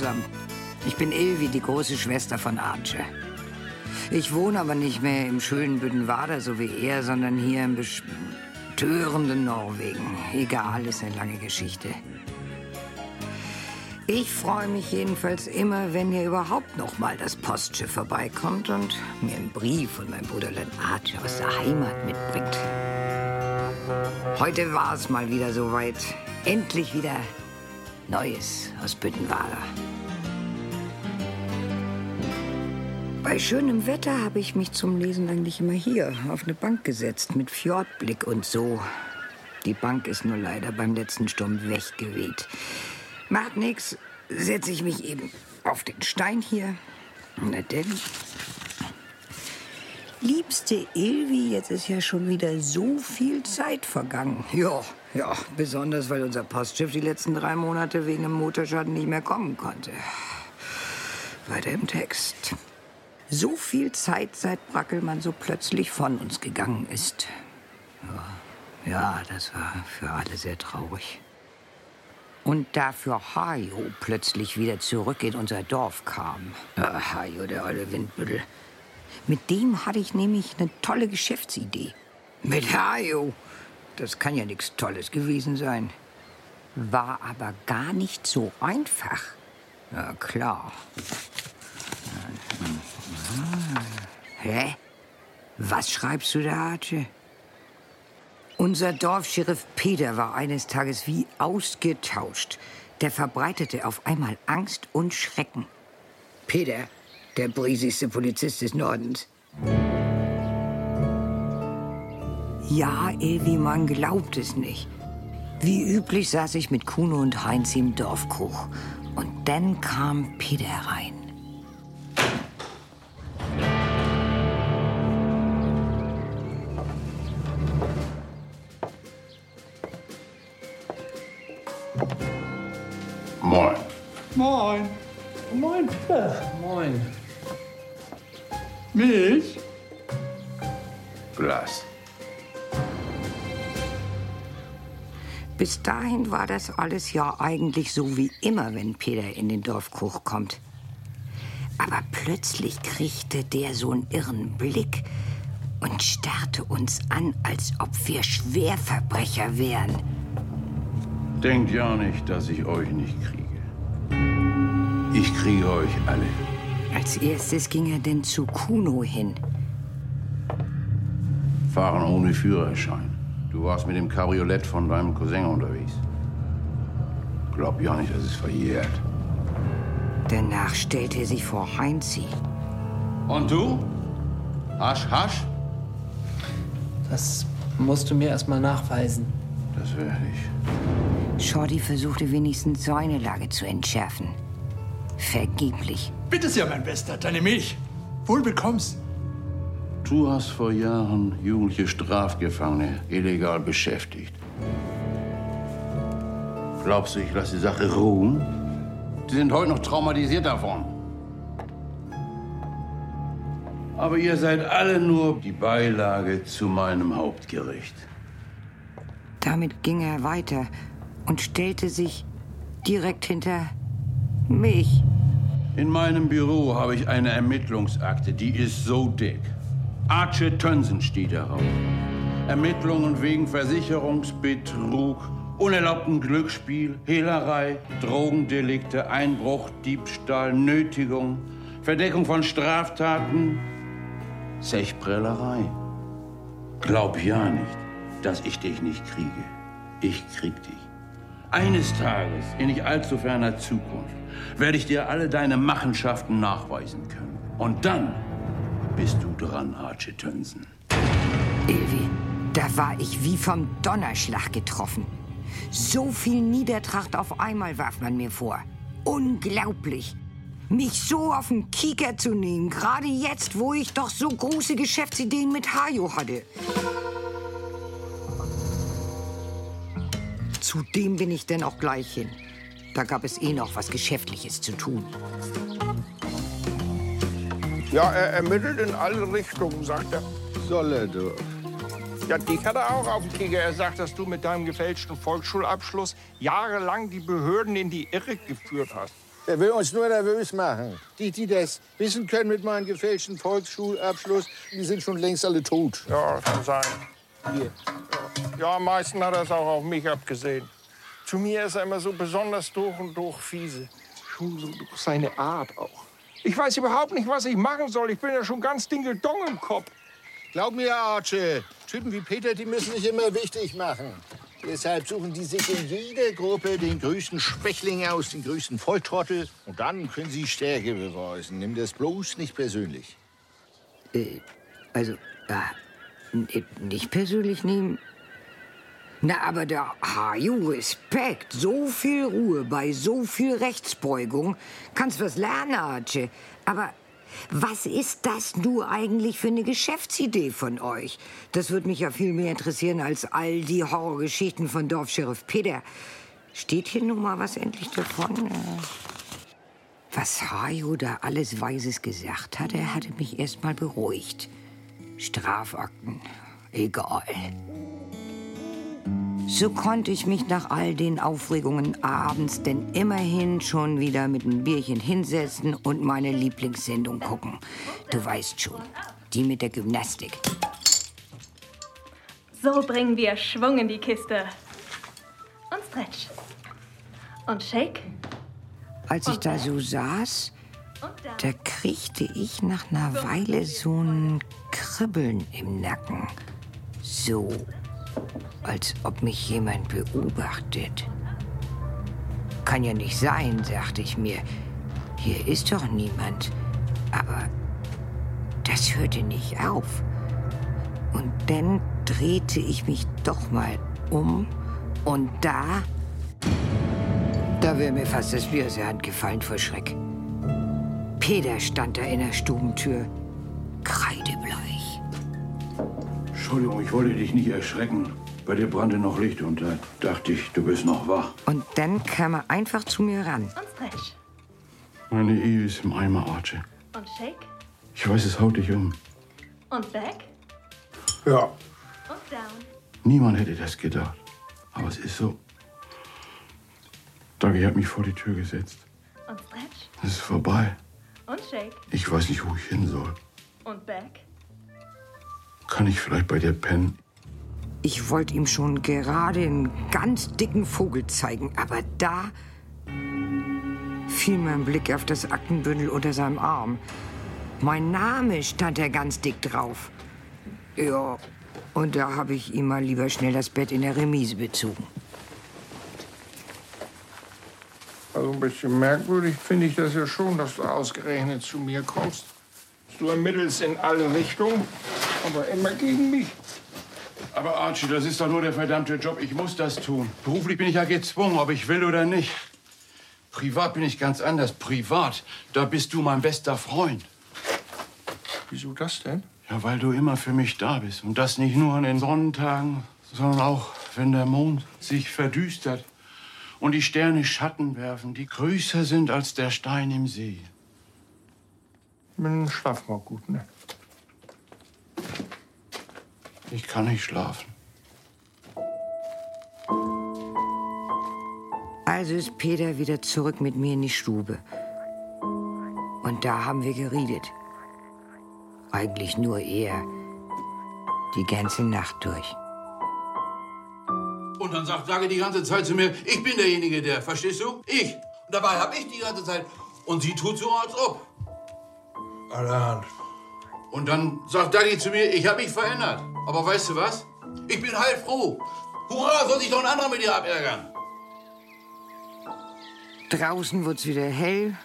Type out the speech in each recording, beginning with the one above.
zusammen. Ich bin Ilvi, die große Schwester von Arche. Ich wohne aber nicht mehr im schönen Büdenwader, so wie er, sondern hier im bestörenden Norwegen. Egal, ist eine lange Geschichte. Ich freue mich jedenfalls immer, wenn hier überhaupt noch mal das Postschiff vorbeikommt und mir einen Brief von meinem Bruderlein Arche aus der Heimat mitbringt. Heute war es mal wieder soweit. Endlich wieder Neues aus Büttenwader. Bei schönem Wetter habe ich mich zum Lesen eigentlich immer hier auf eine Bank gesetzt mit Fjordblick und so. Die Bank ist nur leider beim letzten Sturm weggeweht. Macht nix, setze ich mich eben auf den Stein hier. Na denn. Liebste Ilvi, jetzt ist ja schon wieder so viel Zeit vergangen. Ja, ja, besonders weil unser Postschiff die letzten drei Monate wegen dem Motorschaden nicht mehr kommen konnte. Weiter im Text. So viel Zeit, seit Brackelmann so plötzlich von uns gegangen ist. Ja, das war für alle sehr traurig. Und dafür Hajo plötzlich wieder zurück in unser Dorf kam. Ja, Hajo, der alte Windbüttel. Mit dem hatte ich nämlich eine tolle Geschäftsidee. Mit Hajo? Das kann ja nichts Tolles gewesen sein. War aber gar nicht so einfach. Ja, klar. Hä? Was schreibst du da, Arche? Unser Dorfscheriff Peter war eines Tages wie ausgetauscht. Der verbreitete auf einmal Angst und Schrecken. Peter, der briesigste Polizist des Nordens. Ja, Evi, man glaubt es nicht. Wie üblich saß ich mit Kuno und Heinz im Dorfkrug. Und dann kam Peter rein. Moin. Moin. Moin, Peter. Moin. Milch? Bis dahin war das alles ja eigentlich so wie immer, wenn Peter in den Dorfkrug kommt. Aber plötzlich kriegte der so einen irren Blick und starrte uns an, als ob wir Schwerverbrecher wären. Denkt ja nicht, dass ich euch nicht kriege. Ich kriege euch alle. Als erstes ging er denn zu Kuno hin. Fahren ohne Führerschein. Du warst mit dem Cabriolett von deinem Cousin unterwegs. Glaub ja nicht, dass es verjährt. Danach stellte er sich vor Heinzi. Und du? Hasch, hasch? Das musst du mir erst mal nachweisen. Das werde ich. Shorty versuchte wenigstens seine Lage zu entschärfen. Vergeblich. Bitte sehr, mein Bester, deine Milch. Wohl bekommst. Du hast vor Jahren jugendliche Strafgefangene illegal beschäftigt. Glaubst du, ich lasse die Sache ruhen? Die sind heute noch traumatisiert davon. Aber ihr seid alle nur die Beilage zu meinem Hauptgericht. Damit ging er weiter und stellte sich direkt hinter mich. In meinem Büro habe ich eine Ermittlungsakte, die ist so dick. Arche Tönsen steht darauf. Ermittlungen wegen Versicherungsbetrug, unerlaubten Glücksspiel, Hehlerei, Drogendelikte, Einbruch, Diebstahl, Nötigung, Verdeckung von Straftaten, Zechprellerei. Glaub ja nicht, dass ich dich nicht kriege. Ich krieg dich. Eines Tages, in nicht allzu ferner Zukunft, werde ich dir alle deine Machenschaften nachweisen können. Und dann bist du dran, Archie Tönsen. Ilvi, da war ich wie vom Donnerschlag getroffen. So viel Niedertracht auf einmal warf man mir vor. Unglaublich. Mich so auf den Kieker zu nehmen, gerade jetzt, wo ich doch so große Geschäftsideen mit Hajo hatte. Zu dem bin ich denn auch gleich hin. Da gab es eh noch was Geschäftliches zu tun. Ja, er ermittelt in alle Richtungen, sagt er. Soll er doch. Ja, dich hat er auch auf dem Kicker. Er sagt, dass du mit deinem gefälschten Volksschulabschluss jahrelang die Behörden in die Irre geführt hast. Der will uns nur nervös machen. Die, die das wissen können mit meinem gefälschten Volksschulabschluss, die sind schon längst alle tot. Ja, kann sein. Hier. Ja, am meisten hat er es auch auf mich abgesehen. Zu mir ist er immer so besonders durch und durch fiese. Schon so durch seine Art auch. Ich weiß überhaupt nicht, was ich machen soll. Ich bin ja schon ganz dingeldong im Kopf. Glaub mir, Arche, Typen wie Peter, die müssen sich immer wichtig machen. Deshalb suchen die sich in jeder Gruppe den größten Schwächling aus, den größten Volltrottel. Und dann können sie Stärke beweisen. Nimm das bloß nicht persönlich. Äh, also, ja, n- nicht persönlich nehmen. Na, aber da, Haju, Respekt. So viel Ruhe bei so viel Rechtsbeugung. Kannst was lernen, Arche. Aber was ist das nur eigentlich für eine Geschäftsidee von euch? Das würde mich ja viel mehr interessieren als all die Horrorgeschichten von Dorfscheriff Peter. Steht hier nun mal was endlich davon? Was Hajo da alles Weises gesagt hat, er hatte mich erst mal beruhigt. Strafakten, egal. So konnte ich mich nach all den Aufregungen abends denn immerhin schon wieder mit einem Bierchen hinsetzen und meine Lieblingssendung gucken. Du weißt schon, die mit der Gymnastik. So bringen wir Schwung in die Kiste. Und Stretch. Und Shake. Als ich da so saß, da kriegte ich nach einer Weile so ein Kribbeln im Nacken. So, als ob mich jemand beobachtet. Kann ja nicht sein, sagte ich mir. Hier ist doch niemand. Aber das hörte nicht auf. Und dann drehte ich mich doch mal um und da, da wäre mir fast das Bier aus der Hand gefallen vor Schreck. Peter stand da in der Stubentür, Entschuldigung, ich wollte dich nicht erschrecken. Bei dir brannte noch Licht und da dachte ich, du bist noch wach. Und dann kam er einfach zu mir ran. Und Stretch. Meine Ehe ist im Eimer, Archie. Und Shake. Ich weiß, es haut dich um. Und Back. Ja. Und Down. Niemand hätte das gedacht. Aber es ist so. Dagi hat mich vor die Tür gesetzt. Und Stretch. Es ist vorbei. Und Shake. Ich weiß nicht, wo ich hin soll. Und Back. Kann ich vielleicht bei dir pennen? Ich wollte ihm schon gerade einen ganz dicken Vogel zeigen, aber da fiel mein Blick auf das Aktenbündel unter seinem Arm. Mein Name stand da ganz dick drauf. Ja, und da habe ich ihm mal lieber schnell das Bett in der Remise bezogen. Also ein bisschen merkwürdig finde ich das ja schon, dass du ausgerechnet zu mir kommst. Du ermittelst in alle Richtungen, aber immer gegen mich. Aber Archie, das ist doch nur der verdammte Job. Ich muss das tun. Beruflich bin ich ja gezwungen, ob ich will oder nicht. Privat bin ich ganz anders. Privat, da bist du mein bester Freund. Wieso das denn? Ja, weil du immer für mich da bist. Und das nicht nur an den Sonnentagen, sondern auch, wenn der Mond sich verdüstert und die Sterne Schatten werfen, die größer sind als der Stein im See. Dann schlaf mal gut, ne? Ich kann nicht schlafen. Also ist Peter wieder zurück mit mir in die Stube. Und da haben wir geredet. Eigentlich nur er. Die ganze Nacht durch. Und dann sagt Sage die ganze Zeit zu mir, ich bin derjenige, der, verstehst du? Ich. Und dabei hab ich die ganze Zeit. Und sie tut so, als ob. Allerhand. Und dann sagt Dagi zu mir, ich habe mich verändert. Aber weißt du was? Ich bin heilfroh. Hurra, soll sich doch ein anderer mit dir abärgern. Draußen wird's wieder hell.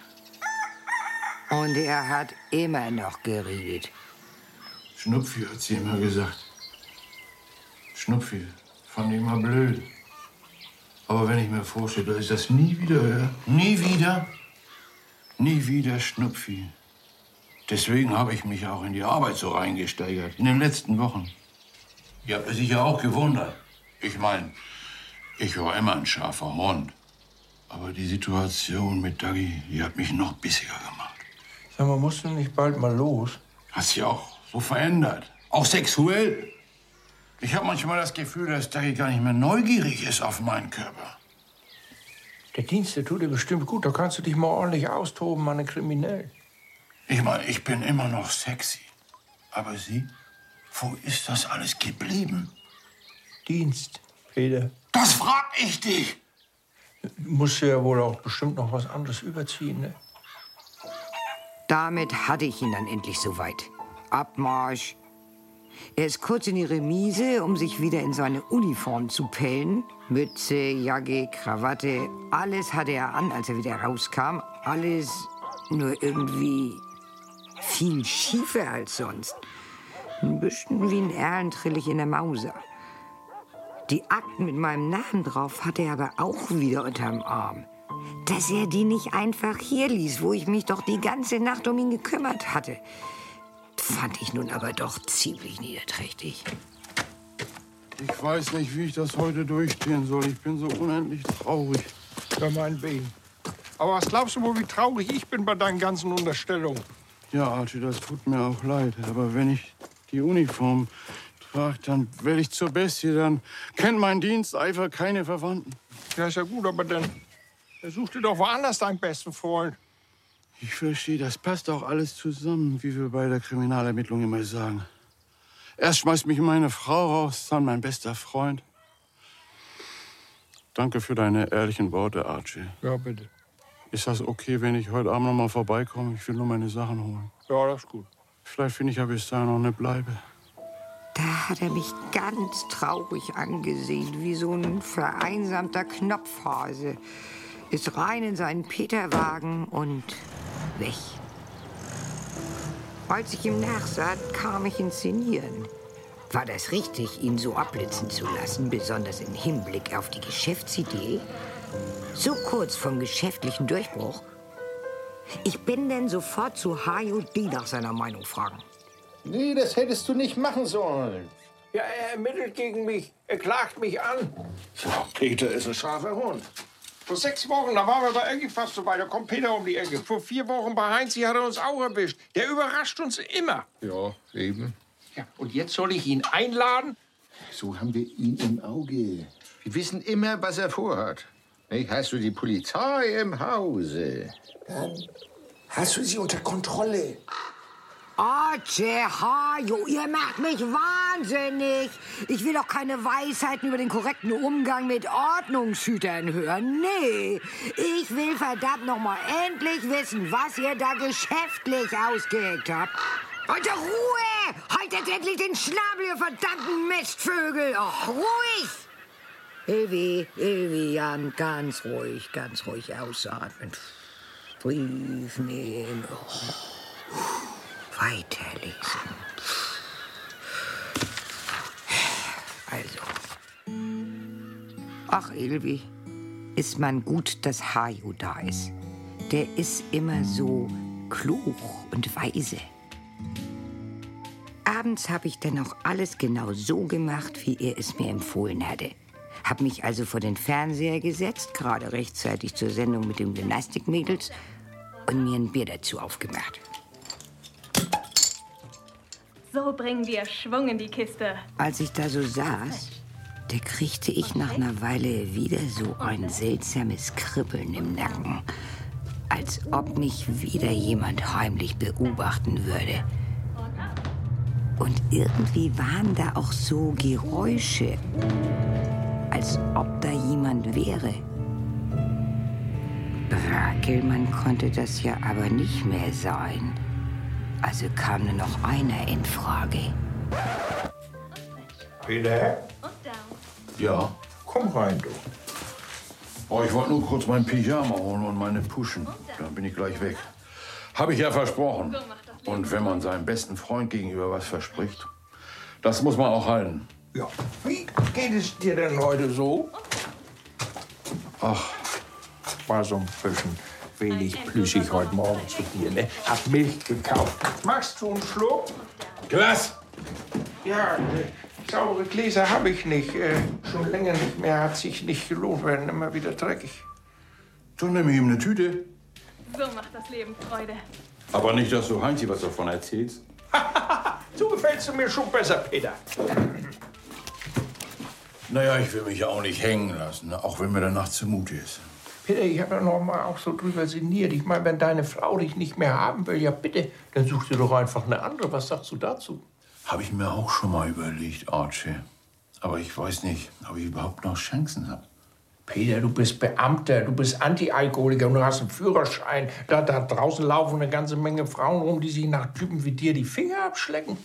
Und er hat immer noch geredet. Schnupfi hat sie immer gesagt. Schnupfi, fand ich immer blöd. Aber wenn ich mir vorstelle, dass ich das nie wieder höre, nie wieder, nie wieder Schnupfi. Deswegen habe ich mich auch in die Arbeit so reingesteigert, in den letzten Wochen. Ihr habt sicher auch gewundert. Ich meine, ich war immer ein scharfer Hund. Aber die Situation mit Dagi, die hat mich noch bissiger gemacht. Sag mal, musst du nicht bald mal los? Hat sich auch so verändert. Auch sexuell. Ich habe manchmal das Gefühl, dass Dagi gar nicht mehr neugierig ist auf meinen Körper. Der Dienst, der tut dir bestimmt gut. Da kannst du dich mal ordentlich austoben, meine Kriminellen. Ich meine, ich bin immer noch sexy. Aber Sie, wo ist das alles geblieben? Dienst, Peter. Das frag ich dich! Du musst ja wohl auch bestimmt noch was anderes überziehen, ne? Damit hatte ich ihn dann endlich soweit. Abmarsch. Er ist kurz in die Remise, um sich wieder in seine Uniform zu pellen. Mütze, Jacke, Krawatte, alles hatte er an, als er wieder rauskam. Alles nur irgendwie viel schiefer als sonst. Ein bisschen wie ein Erlentrillig in der Mauser. Die Akten mit meinem Namen drauf hatte er aber auch wieder unterm Arm. Dass er die nicht einfach hier ließ, wo ich mich doch die ganze Nacht um ihn gekümmert hatte, fand ich nun aber doch ziemlich niederträchtig. Ich weiß nicht, wie ich das heute durchstehen soll. Ich bin so unendlich traurig. Ja, mein Bein. Aber was glaubst du wohl, wie traurig ich bin bei deinen ganzen Unterstellungen? Ja, Archie, das tut mir auch leid. Aber wenn ich die Uniform trage, dann werde ich zur Bestie. Dann kennt mein Diensteifer keine Verwandten. Ja, ist ja gut, aber dann, such dir doch woanders deinen besten Freund. Ich verstehe, das passt auch alles zusammen, wie wir bei der Kriminalermittlung immer sagen. Erst schmeißt mich meine Frau raus, dann mein bester Freund. Danke für deine ehrlichen Worte, Archie. Ja, bitte. Ist das okay, wenn ich heute Abend noch mal vorbeikomme? Ich will nur meine Sachen holen. Ja, das ist gut. Vielleicht finde ich ja bis dahin noch eine Bleibe. Da hat er mich ganz traurig angesehen, wie so ein vereinsamter Knopfhase. Ist rein in seinen Peterwagen und weg. Als ich ihm nachsah, kam ich ins Sinnieren. War das richtig, ihn so abblitzen zu lassen, besonders im Hinblick auf die Geschäftsidee? So kurz vom geschäftlichen Durchbruch? Ich bin denn sofort zu HJD nach seiner Meinung fragen. Nee, das hättest du nicht machen sollen. Ja, er ermittelt gegen mich. Er klagt mich an. Ja, Peter ist ein scharfer Hund. Vor sechs Wochen, da waren wir bei Eggi fast so weit. Da kommt Peter um die Ecke. Vor vier Wochen bei Heinzi hat er uns auch erwischt. Der überrascht uns immer. Ja, eben. Ja, und jetzt soll ich ihn einladen? So haben wir ihn im Auge. Wir wissen immer, was er vorhat. Nicht? Hast du die Polizei im Hause? Dann hast du sie unter Kontrolle. Arche, Hajo, ihr macht mich wahnsinnig. Ich will doch keine Weisheiten über den korrekten Umgang mit Ordnungshütern hören. Nee, ich will verdammt noch mal endlich wissen, was ihr da geschäftlich ausgeheckt habt. Unter Ruhe! Haltet endlich den Schnabel, ihr verdammten Mistvögel! Och, ruhig! Ilvi, Ilvi, Jan, ganz ruhig, ganz ruhig ausatmen. Brief nehmen. Weiterlesen. Also. Ach, Ilvi, ist man gut, dass Hajo da ist. Der ist immer so klug und weise. Abends habe ich dann auch alles genau so gemacht, wie er es mir empfohlen hatte. Hab mich also vor den Fernseher gesetzt, gerade rechtzeitig zur Sendung mit den Gymnastikmädels und mir ein Bier dazu aufgemacht. So bringen wir Schwung in die Kiste. Als ich da so saß, da kriegte ich nach einer Weile wieder so ein seltsames Kribbeln im Nacken. Als ob mich wieder jemand heimlich beobachten würde. Und irgendwie waren da auch so Geräusche, als ob da jemand wäre. Brackelmann konnte das ja aber nicht mehr sein. Also kam nur noch einer in Frage. Peter. Ja. komm rein, du. Oh, ich wollte nur kurz mein Pyjama holen und meine Puschen. Dann bin ich gleich weg. Habe ich ja versprochen. Und wenn man seinem besten Freund gegenüber was verspricht, das muss man auch halten. Ja. Wie geht es dir denn heute so? Ach, War so ein bisschen wenig plüschig heute Morgen zu dir, ne? Hab Milch gekauft. Machst du einen Schluck? Glas! Ja, äh, saubere Gläser habe ich nicht. Äh, schon länger nicht mehr. Hat sich nicht gelohnt, werden immer wieder dreckig. Dann nehme ich ihm eine Tüte. So macht das Leben Freude. Aber nicht, dass du Heinzi was davon erzählst. So gefällst du mir schon besser, Peter. Naja, ich will mich ja auch nicht hängen lassen, auch wenn mir danach zumute ist. Peter, ich habe ja noch mal auch so drüber sinniert. Ich meine, wenn deine Frau dich nicht mehr haben will, ja bitte, dann such dir doch einfach eine andere. Was sagst du dazu? Habe ich mir auch schon mal überlegt, Archie. Aber ich weiß nicht, ob ich überhaupt noch Chancen habe. Peter, du bist Beamter, du bist Anti-Alkoholiker und du hast einen Führerschein. Da, da draußen laufen eine ganze Menge Frauen rum, die sich nach Typen wie dir die Finger abschlecken.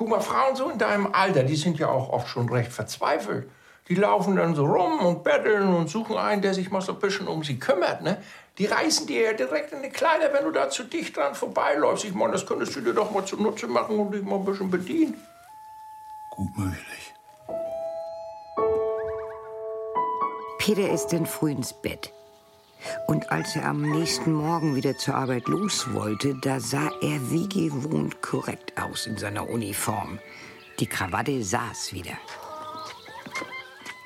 Guck mal, Frauen so in deinem Alter, die sind ja auch oft schon recht verzweifelt. Die laufen dann so rum und betteln und suchen einen, der sich mal so ein bisschen um sie kümmert. Ne? Die reißen dir ja direkt in die Kleider, wenn du da zu dicht dran vorbeiläufst. Ich meine, das könntest du dir doch mal zunutze machen und dich mal ein bisschen bedienen. Gut möglich. Peter ist dann früh ins Bett. Und als er am nächsten Morgen wieder zur Arbeit los wollte, da sah er wie gewohnt korrekt aus in seiner Uniform. Die Krawatte saß wieder.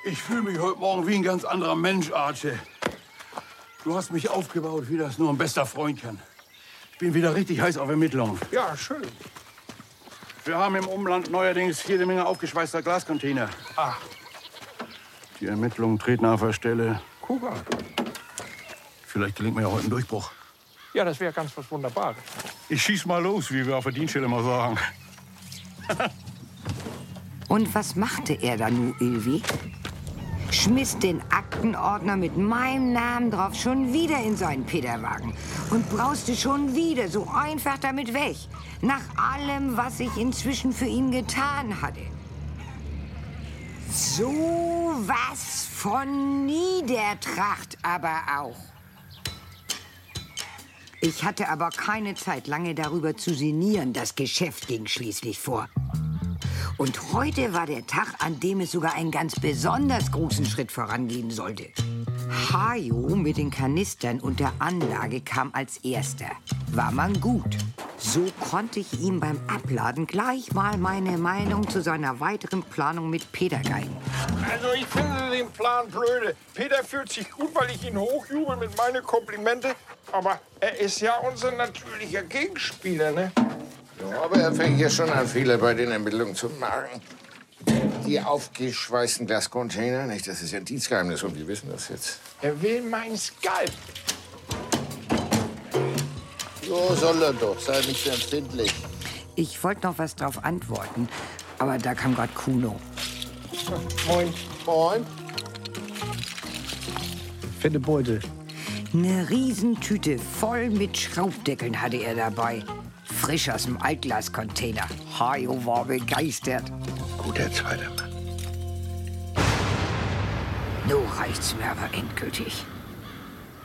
Ich fühle mich heute Morgen wie ein ganz anderer Mensch, Archie. Du hast mich aufgebaut, wie das nur ein bester Freund kann. Ich bin wieder richtig heiß auf Ermittlungen. Ja, schön. Wir haben im Umland neuerdings jede Menge aufgeschweißter Glascontainer. Ah, Die Ermittlungen treten auf der Stelle. an. Vielleicht gelingt mir ja heute ein Durchbruch. Ja, das wäre ganz was Wunderbares. Ich schieß mal los, wie wir auf der Dienststelle immer sagen. Und was machte er da nun, Ilvi? Schmiss den Aktenordner mit meinem Namen drauf schon wieder in seinen Peterwagen und brauste schon wieder so einfach damit weg. Nach allem, was ich inzwischen für ihn getan hatte. So was von Niedertracht aber auch. Ich hatte aber keine Zeit, lange darüber zu sinnieren. Das Geschäft ging schließlich vor. Und heute war der Tag, an dem es sogar einen ganz besonders großen Schritt vorangehen sollte. Hajo mit den Kanistern und der Anlage kam als erster. War man gut. So konnte ich ihm beim Abladen gleich mal meine Meinung zu seiner weiteren Planung mit Peter geigen. Also ich finde den Plan blöde. Peter fühlt sich gut, weil ich ihn hochjubel mit meinen Komplimente. Aber er ist ja unser natürlicher Gegenspieler, ne? Ja, aber er fängt hier schon an, Fehler bei den Ermittlungen zu machen. Die aufgeschweißten Glascontainer, nicht? Das ist ja ein Dienstgeheimnis und wir wissen das jetzt. Er will mein Skalp. So soll er doch, sei nicht so empfindlich. Ich wollte noch was drauf antworten, aber da kam gerade Kuno. Moin. Moin. Fette Beute. Eine Riesentüte voll mit Schraubdeckeln hatte er dabei. Frisch aus dem Altglascontainer. Hajo war begeistert. Guter zweiter Mann. Nun reicht's mir aber endgültig.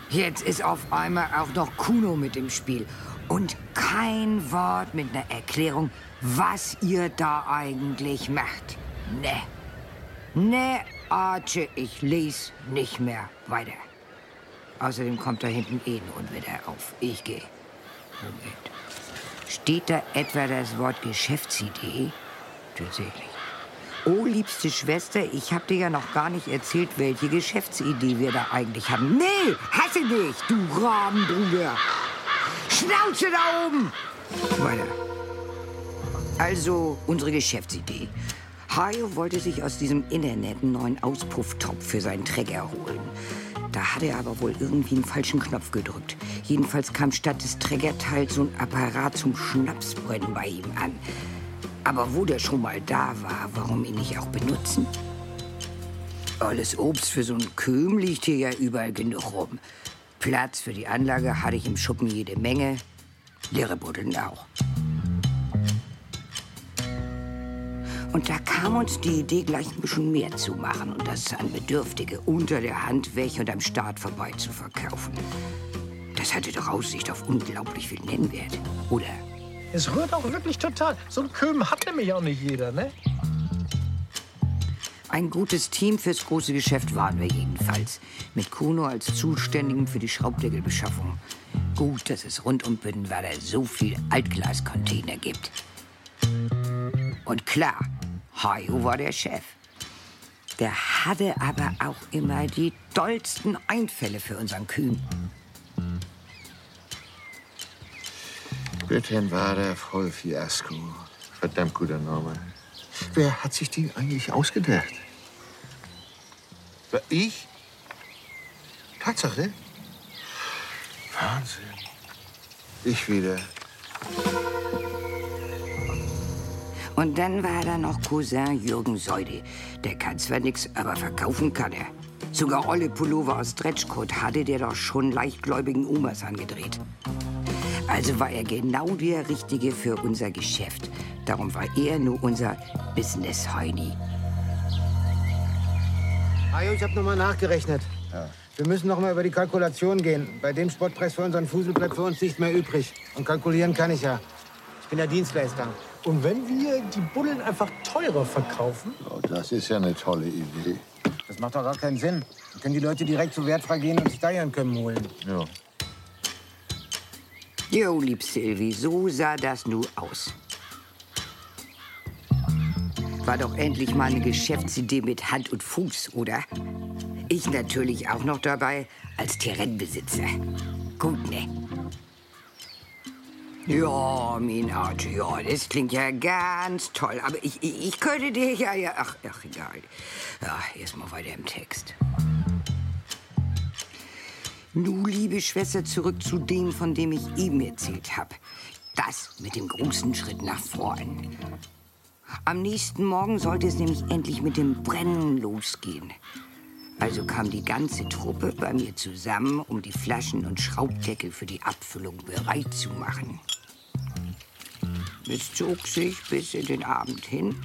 Jetzt ist auf einmal auch noch Kuno mit im Spiel. Und kein Wort mit einer Erklärung, was ihr da eigentlich macht. Ne. Ne, Archie, ich lese nicht mehr weiter. Außerdem kommt da hinten eh ein Unwetter auf. Ich gehe. Moment. Steht da etwa das Wort Geschäftsidee? Tatsächlich. Oh, liebste Schwester, ich hab dir ja noch gar nicht erzählt, welche Geschäftsidee wir da eigentlich haben. Nee, hasse dich, du Rabenbruder. Schnauze da oben! Weiter. Also, unsere Geschäftsidee. Hajo wollte sich aus diesem Internet einen neuen Auspufftopf für seinen Trecker holen. Da hat er aber wohl irgendwie einen falschen Knopf gedrückt. Jedenfalls kam statt des Trägerteils so ein Apparat zum Schnapsbrennen bei ihm an. Aber wo der schon mal da war, warum ihn nicht auch benutzen? Alles Obst für so einen Köhm liegt hier ja überall genug rum. Platz für die Anlage hatte ich im Schuppen jede Menge. Leere Buddeln auch. Und da kam uns die Idee, gleich ein bisschen mehr zu machen und das an Bedürftige unter der Hand weg und am Start vorbei zu verkaufen. Das hatte doch Aussicht auf unglaublich viel Nennwert, oder? Es rührt auch wirklich total. So einen Köben hat nämlich auch nicht jeder, ne? Ein gutes Team fürs große Geschäft waren wir jedenfalls. Mit Kuno als Zuständigen für die Schraubdeckelbeschaffung. Gut, dass es rund um Büttenwerder so viel Altglascontainer gibt. Und klar, Hajo war der Chef. Der hatte aber auch immer die dollsten Einfälle für unseren Kühn. Büttenwader voll Fiasko. Verdammt guter Name. Wer hat sich die eigentlich ausgedacht? Wer, Ich? Tatsache? Wahnsinn. Ich wieder. Und dann war da noch Cousin Jürgen Seude. Der kann zwar nix, aber verkaufen kann er. Sogar olle Pullover aus Stretchcoat hatte der doch schon leichtgläubigen Omas angedreht. Also war er genau der Richtige für unser Geschäft. Darum war er nur unser Business-Heini. Ajo, ich habe nochmal nachgerechnet. Wir müssen noch mal über die Kalkulation gehen. Bei dem Spottpreis für unseren Fusel bleibt für uns nichts mehr übrig. Und kalkulieren kann ich ja. Ich bin der Dienstleister. Und wenn wir die Bullen einfach teurer verkaufen? Oh, das ist ja eine tolle Idee. Das macht doch gar keinen Sinn. Dann können die Leute direkt zu Wertfrei gehen und sich da ihren Kömmen holen. Ja. Jo, lieb Silvi, so sah das nu aus. War doch endlich mal eine Geschäftsidee mit Hand und Fuß, oder? Ich natürlich auch noch dabei als Terrainbesitzer. Gut, ne? Ja, Archie, ja, das klingt ja ganz toll. Aber ich, ich, ich könnte dir ja, ja, ach, ach, egal. Ja, erstmal weiter im Text. Nu, liebe Schwester, zurück zu dem, von dem ich eben erzählt habe. Das mit dem großen Schritt nach vorn. Am nächsten Morgen sollte es nämlich endlich mit dem Brennen losgehen. Also kam die ganze Truppe bei mir zusammen, um die Flaschen und Schraubdeckel für die Abfüllung bereit zu machen. Es zog sich bis in den Abend hin.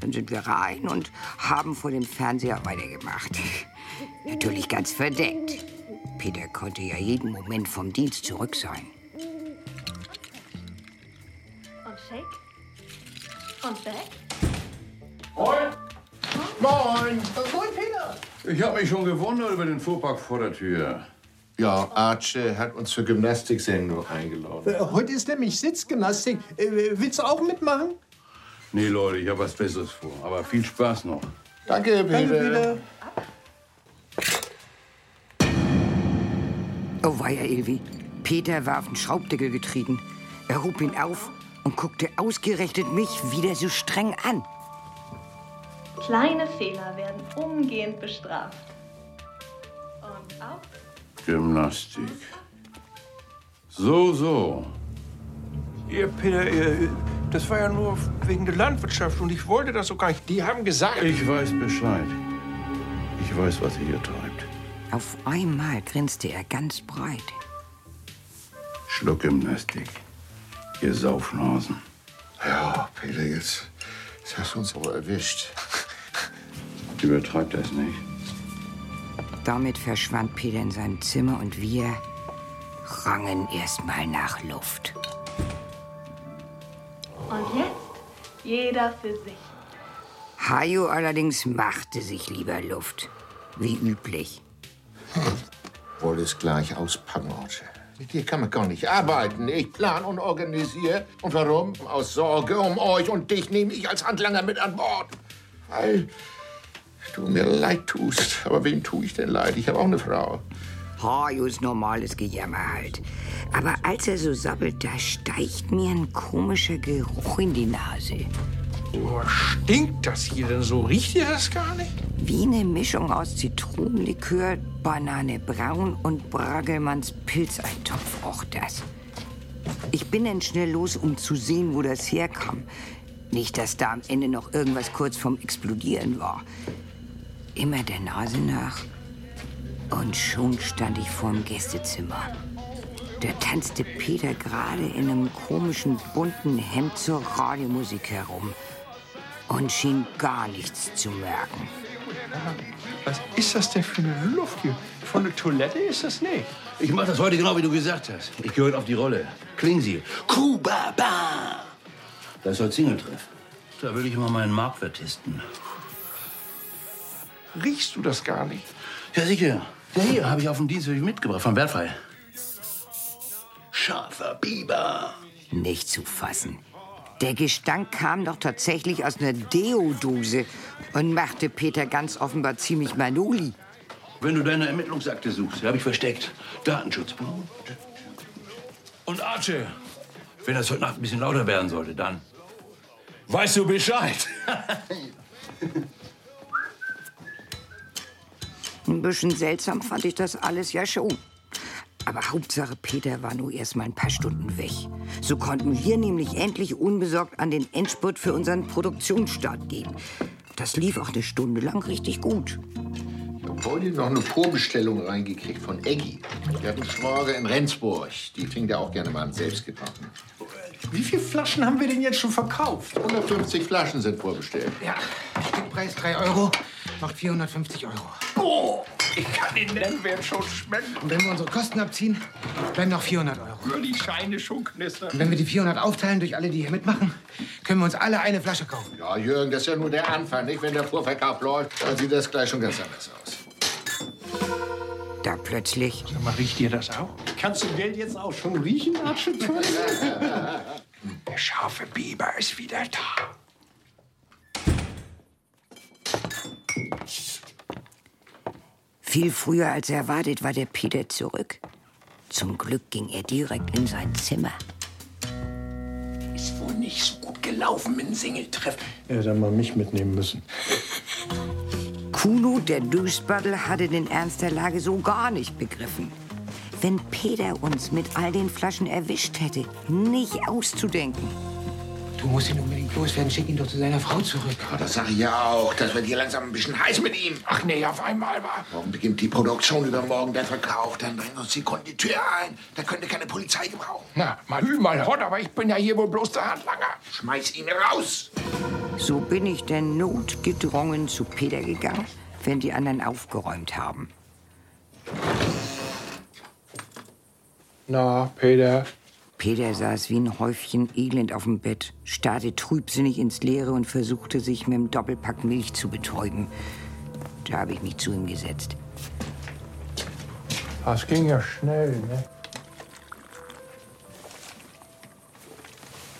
Dann sind wir rein und haben vor dem Fernseher weitergemacht. Natürlich ganz verdeckt. Peter konnte ja jeden Moment vom Dienst zurück sein. Und Shake? Und Back? Moin! Moin! Moin, Peter! Ich habe mich schon gewundert über den Fuhrpark vor der Tür. Ja, Arche hat uns zur Gymnastiksendung eingeladen. Äh, Heute ist nämlich Sitzgymnastik. Äh, willst du auch mitmachen? Nee, Leute, ich habe was Besseres vor. Aber viel Spaß noch. Danke, Peter. Danke, Peter. Oh, weia, Ilvi. Peter war auf den Schraubdeckel getreten. Er hob ihn auf und guckte ausgerechnet mich wieder so streng an. Kleine Fehler werden umgehend bestraft. Und auf. Gymnastik. So, so. Ihr, Peter, ihr, das war ja nur wegen der Landwirtschaft und ich wollte das so gar nicht. Die haben gesagt. Ich weiß Bescheid. Ich weiß, was ihr hier treibt. Auf einmal grinste er ganz breit. Schluckgymnastik. Ihr Saufnasen. Ja, Peter, jetzt, jetzt hast du uns aber erwischt. Übertreibt das nicht. Damit verschwand Peter in seinem Zimmer und wir rangen erstmal nach Luft. Und jetzt jeder für sich. Hajo allerdings machte sich lieber Luft. Wie üblich. Wollte es gleich auspacken, Arche. Mit dir kann man gar nicht arbeiten. Ich plan und organisiere. Und warum? Aus Sorge um euch und dich nehme ich als Handlanger mit an Bord. Weil du mir leid tust. Aber wem tue ich denn leid? Ich habe auch eine Frau. Hajos normales Gejammer halt. Aber als er so sabbelt, da steigt mir ein komischer Geruch in die Nase. Oh, stinkt das hier denn so? Riecht ihr das gar nicht? Wie eine Mischung aus Zitronenlikör, Banane Braun und Bragelmanns Pilzeintopf roch das. Ich bin dann schnell los, um zu sehen, wo das herkam. Nicht, dass da am Ende noch irgendwas kurz vorm Explodieren war. Immer der Nase nach. Und schon stand ich vorm Gästezimmer. Da tanzte Peter gerade in einem komischen bunten Hemd zur Radiomusik herum und schien gar nichts zu merken. Was ist das denn für eine Luft hier? Von der Toilette ist das nicht. Ich mach das heute genau, wie du gesagt hast. Ich gehöre auf die Rolle. Klingen Sie. Kuba, ba. Das ist heute Single-Treff. Da will ich mal meinen Marktwert testen. Riechst du das gar nicht? Ja, sicher. Der hier habe ich auf dem Dienst mitgebracht, von Wertfrei. Scharfer Biber. Nicht zu fassen. Der Gestank kam doch tatsächlich aus einer Deodose und machte Peter ganz offenbar ziemlich Manoli. Wenn du deine Ermittlungsakte suchst, habe ich versteckt. Datenschutz. Und Arche, wenn das heute Nacht ein bisschen lauter werden sollte, dann weißt du Bescheid. Ein bisschen seltsam fand ich das alles ja schon. Aber Hauptsache, Peter war nur erst mal ein paar Stunden weg. So konnten wir nämlich endlich unbesorgt an den Endspurt für unseren Produktionsstart gehen. Das lief auch eine Stunde lang richtig gut. Ich hab heute noch eine Vorbestellung reingekriegt von Eggy. Der hat einen Schwager in Rendsburg. Die trinkt ja auch gerne mal einen selbstgebrachten. Wie viele Flaschen haben wir denn jetzt schon verkauft? 150 Flaschen sind vorbestellt. Ja, Stückpreis 3 Euro, macht 450 Euro. Oh, ich kann den Nennwert schon schmecken. Und wenn wir unsere Kosten abziehen, bleiben noch 400 Euro. Nur die Scheine schon knistern. Und wenn wir die 400 aufteilen durch alle, die hier mitmachen, können wir uns alle eine Flasche kaufen. Ja, Jürgen, das ist ja nur der Anfang, nicht? Wenn der Vorverkauf läuft, dann sieht das gleich schon ganz anders aus. Da plötzlich Sag mal, riecht dir das auch? Kannst du Geld jetzt auch schon riechen, Tönsen? Der scharfe Biber ist wieder da. Viel früher als erwartet war der Peter zurück. Zum Glück ging er direkt in sein Zimmer. Ist wohl nicht so gut gelaufen mit dem Singeltreff. Er hätte mal mich mitnehmen müssen. Kuno, der Duschböddel, hatte den Ernst der Lage so gar nicht begriffen. Wenn Peter uns mit all den Flaschen erwischt hätte, nicht auszudenken. Du musst ihn unbedingt loswerden, schick ihn doch zu seiner Frau zurück. Ja, das sag ich ja auch. Das wird hier langsam ein bisschen heiß mit ihm. Ach nee, auf einmal war. Morgen beginnt die Produktion, übermorgen der Verkauf. Dann bringen uns die Konditeur ein. Da könnte keine Polizei gebrauchen. Na, mal hü, mal hot, aber ich bin ja hier wohl bloß der Handlanger. Schmeiß ihn raus. So bin ich der notgedrungen zu Peter gegangen, wenn die anderen aufgeräumt haben. Na, Peter. Peter saß wie ein Häufchen Elend auf dem Bett, starrte trübsinnig ins Leere und versuchte sich mit dem Doppelpack Milch zu betäuben. Da habe ich mich zu ihm gesetzt. Das ging ja schnell, ne?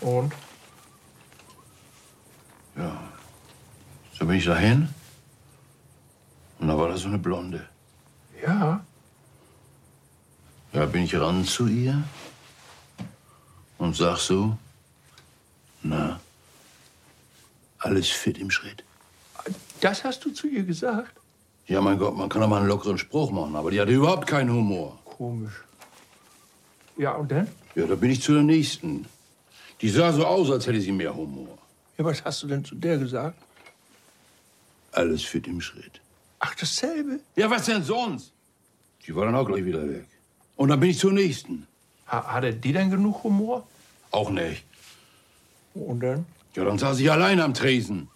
Und? Ja. So bin ich dahin. Und da war da so eine Blonde. Ja. Ja, bin ich ran zu ihr und sag so, na, alles fit im Schritt. Das hast du zu ihr gesagt? Ja, mein Gott, man kann doch mal einen lockeren Spruch machen, aber die hatte überhaupt keinen Humor. Komisch. Ja, und dann? Ja, da bin ich zu der nächsten. Die sah so aus, als hätte sie mehr Humor. Ja, was hast du denn zu der gesagt? Alles fit im Schritt. Ach, dasselbe? Ja, was denn sonst? Die war dann auch gleich wieder weg. Und dann bin ich zur nächsten. Ha hatte die denn genug Humor? Auch nicht. Und dann? Ja, dann saß ich allein am Tresen.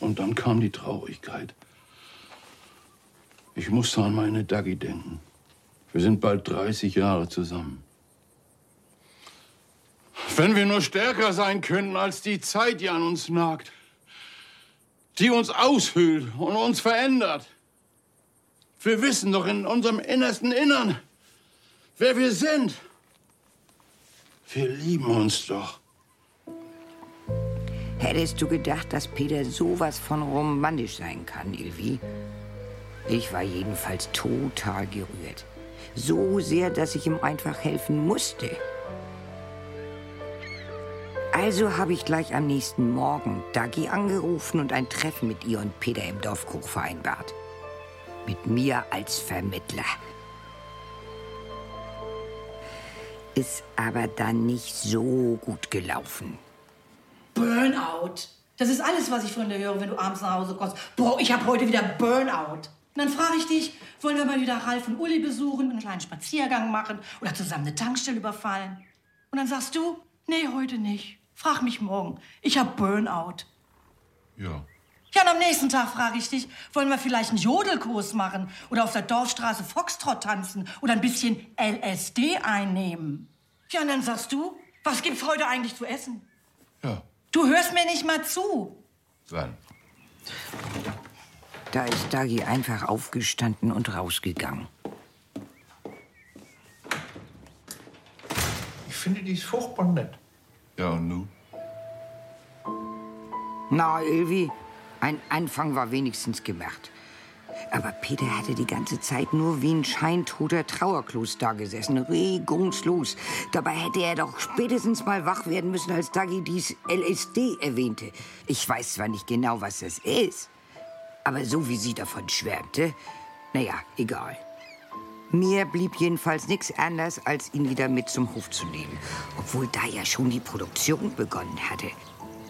Und dann kam die Traurigkeit. Ich musste an meine Daggy denken. Wir sind bald 30 Jahre zusammen. Wenn wir nur stärker sein könnten als die Zeit, die an uns nagt, die uns aushöhlt und uns verändert. Wir wissen doch in unserem innersten Innern, wer wir sind. Wir lieben uns doch. Hättest du gedacht, dass Peter sowas von romantisch sein kann, Ilvi? Ich war jedenfalls total gerührt. So sehr, dass ich ihm einfach helfen musste. Also habe ich gleich am nächsten Morgen Dagi angerufen und ein Treffen mit ihr und Peter im Dorfkrug vereinbart. Mit mir als Vermittler. Ist aber dann nicht so gut gelaufen. Burnout. Das ist alles, was ich von dir höre, wenn du abends nach Hause kommst. Boah, ich habe heute wieder Burnout. Und dann frage ich dich, wollen wir mal wieder Ralf und Uli besuchen, einen kleinen Spaziergang machen oder zusammen eine Tankstelle überfallen? Und dann sagst du, nee, heute nicht. Frag mich morgen. Ich habe Burnout. Ja. Ja, und am nächsten Tag frage ich dich, wollen wir vielleicht einen Jodelkurs machen oder auf der Dorfstraße Foxtrot tanzen oder ein bisschen LSD einnehmen? Ja, und dann sagst du, was gibt's heute eigentlich zu essen? Ja. Du hörst mir nicht mal zu. Wann? Da ist Dagi einfach aufgestanden und rausgegangen. Ich finde, die ist furchtbar nett. Ja, und nu? Na, Ilvi, ein Anfang war wenigstens gemacht. Aber Peter hatte die ganze Zeit nur wie ein scheintoter Trauerklos dagesessen, regungslos. Dabei hätte er doch spätestens mal wach werden müssen, als Dagi dies LSD erwähnte. Ich weiß zwar nicht genau, was das ist, Aber so wie sie davon schwärmte, naja, egal. Mir blieb jedenfalls nichts anderes, als ihn wieder mit zum Hof zu nehmen, obwohl da ja schon die Produktion begonnen hatte.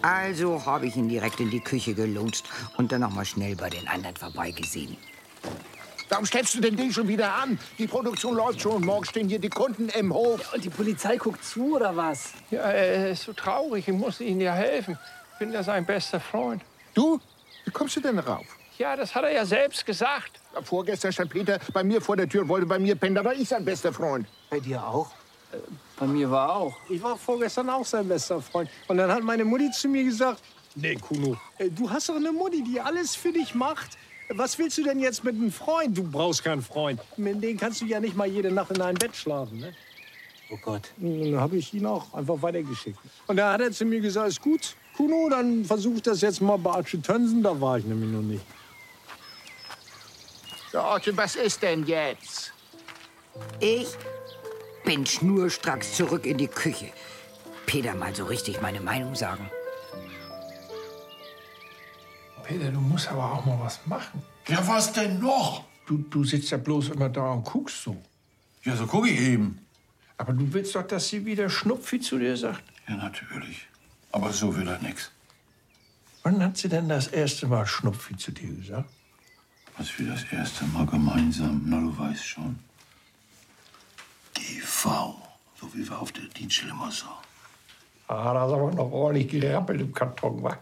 Also habe ich ihn direkt in die Küche gelotst und dann noch mal schnell bei den anderen vorbeigesehen. Warum stellst du denn den schon wieder an? Die Produktion läuft schon. Morgen stehen hier die Kunden im Hof. Und die Polizei guckt zu, oder was? Ja, er ist so traurig. Ich muss Ihnen ja helfen. Ich bin ja sein bester Freund. Du? Wie kommst du denn rauf? Ja, das hat er ja selbst gesagt. Vorgestern stand Peter bei mir vor der Tür und wollte bei mir pennen. Da war ich sein bester Freund. Bei dir auch? Bei mir war auch. Ich war vorgestern auch sein bester Freund. Und dann hat meine Mutti zu mir gesagt, nee, Kuno, äh, du hast doch eine Mutti, die alles für dich macht. Was willst du denn jetzt mit einem Freund? Du brauchst keinen Freund. Mit dem kannst du ja nicht mal jede Nacht in einem Bett schlafen. Ne? Oh Gott. Und dann habe ich ihn auch einfach weitergeschickt. Und da hat er zu mir gesagt, ist gut, Kuno, dann versuch das jetzt mal bei Archie Tönsen. Da war ich nämlich noch nicht. So, Archie, was ist denn jetzt? Ich bin schnurstracks zurück in die Küche. Peter mal so richtig meine Meinung sagen. Peter, du musst aber auch mal was machen. Ja, was denn noch? Du, du sitzt ja bloß immer da und guckst so. Ja, so gucke ich eben. Aber du willst doch, dass sie wieder Schnupfi zu dir sagt. Ja, natürlich. Aber so will er nix. Wann hat sie denn das erste Mal Schnupfi zu dir gesagt? Was wir das erste Mal gemeinsam, na, du weißt schon. GV, so wie wir auf der Dienststelle immer so. Ah, da ist aber noch ordentlich gerappelt im Karton, wa?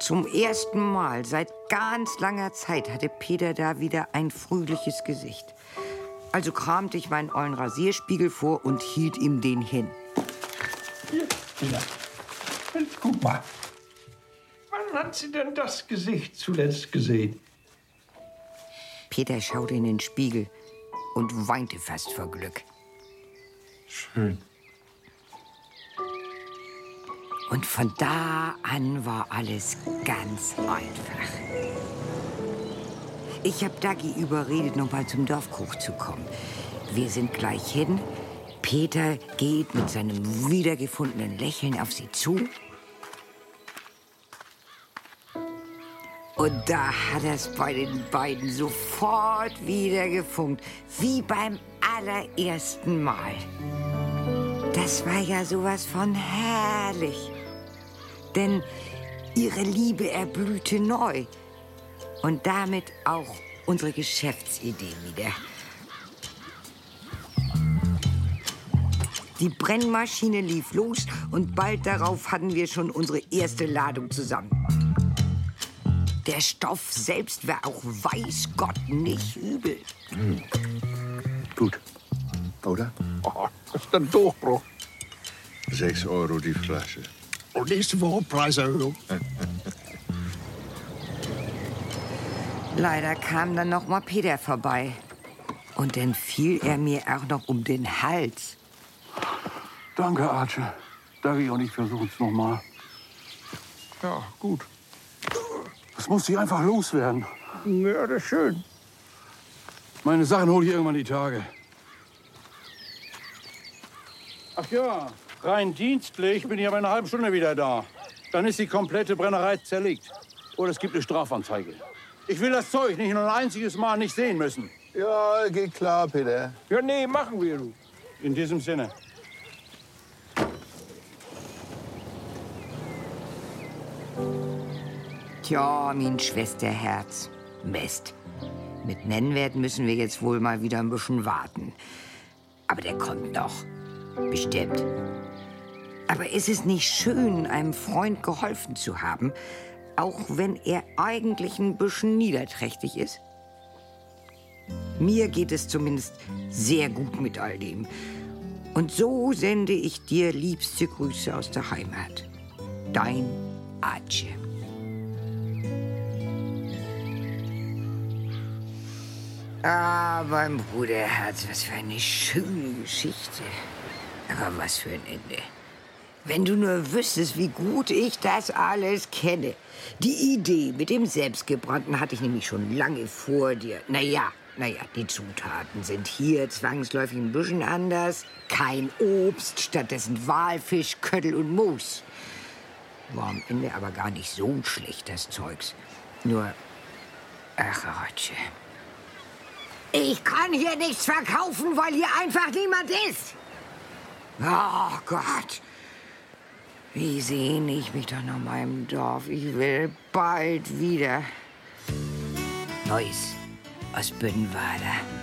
Zum ersten Mal seit ganz langer Zeit hatte Peter da wieder ein fröhliches Gesicht. Also kramte ich meinen ollen Rasierspiegel vor und hielt ihm den hin. Hier, Peter. Guck mal. Wann hat sie denn das Gesicht zuletzt gesehen? Peter schaute in den Spiegel und weinte fast vor Glück. Schön. Und von da an war alles ganz einfach. Ich habe Dagi überredet, noch mal zum Dorfkoch zu kommen. Wir sind gleich hin. Peter geht mit seinem wiedergefundenen Lächeln auf sie zu. Und da hat es bei den beiden sofort wieder gefunkt, wie beim allerersten Mal. Das war ja sowas von herrlich. Denn ihre Liebe erblühte neu. Und damit auch unsere Geschäftsidee wieder. Die Brennmaschine lief los und bald darauf hatten wir schon unsere erste Ladung zusammen. Der Stoff selbst war auch weiß Gott nicht übel. Gut. Oder? Oh, das ist ein Durchbruch. Sechs Euro die Flasche. Und nächste Woche Preiserhöhung. Leider kam dann noch mal Peter vorbei. Und dann fiel er mir auch noch um den Hals. Danke, Archie. Dagi und ich versuchen es nochmal. Ja, gut. Das muss ich einfach loswerden. Ja, das ist schön. Meine Sachen hole ich irgendwann die Tage. Ach ja, rein dienstlich bin ich aber in einer halben Stunde wieder da. Dann ist die komplette Brennerei zerlegt. Oder es gibt eine Strafanzeige. Ich will das Zeug nicht nur ein einziges Mal nicht sehen müssen. Ja, geht klar, Peter. Ja, nee, machen wir, du. In diesem Sinne. Tja, mein Schwesterherz. Mist. Mit Nennwert müssen wir jetzt wohl mal wieder ein bisschen warten. Aber der kommt noch. Bestimmt. Aber ist es nicht schön, einem Freund geholfen zu haben, auch wenn er eigentlich ein bisschen niederträchtig ist? Mir geht es zumindest sehr gut mit all dem. Und so sende ich dir liebste Grüße aus der Heimat. Dein Archie. Ah, mein Bruderherz, was für eine schöne Geschichte. Aber was für ein Ende. Wenn du nur wüsstest, wie gut ich das alles kenne. Die Idee mit dem Selbstgebrannten hatte ich nämlich schon lange vor dir. Naja, naja, die Zutaten sind hier zwangsläufig ein bisschen anders. Kein Obst, stattdessen Walfisch, Köttel und Moos. War am Ende aber gar nicht so schlecht, das Zeugs. Nur, ach, Rotsche. Ich kann hier nichts verkaufen, weil hier einfach niemand ist. Oh Gott. Wie sehne ich mich doch nach meinem Dorf. Ich will bald wieder. Neues aus Bünnenwader.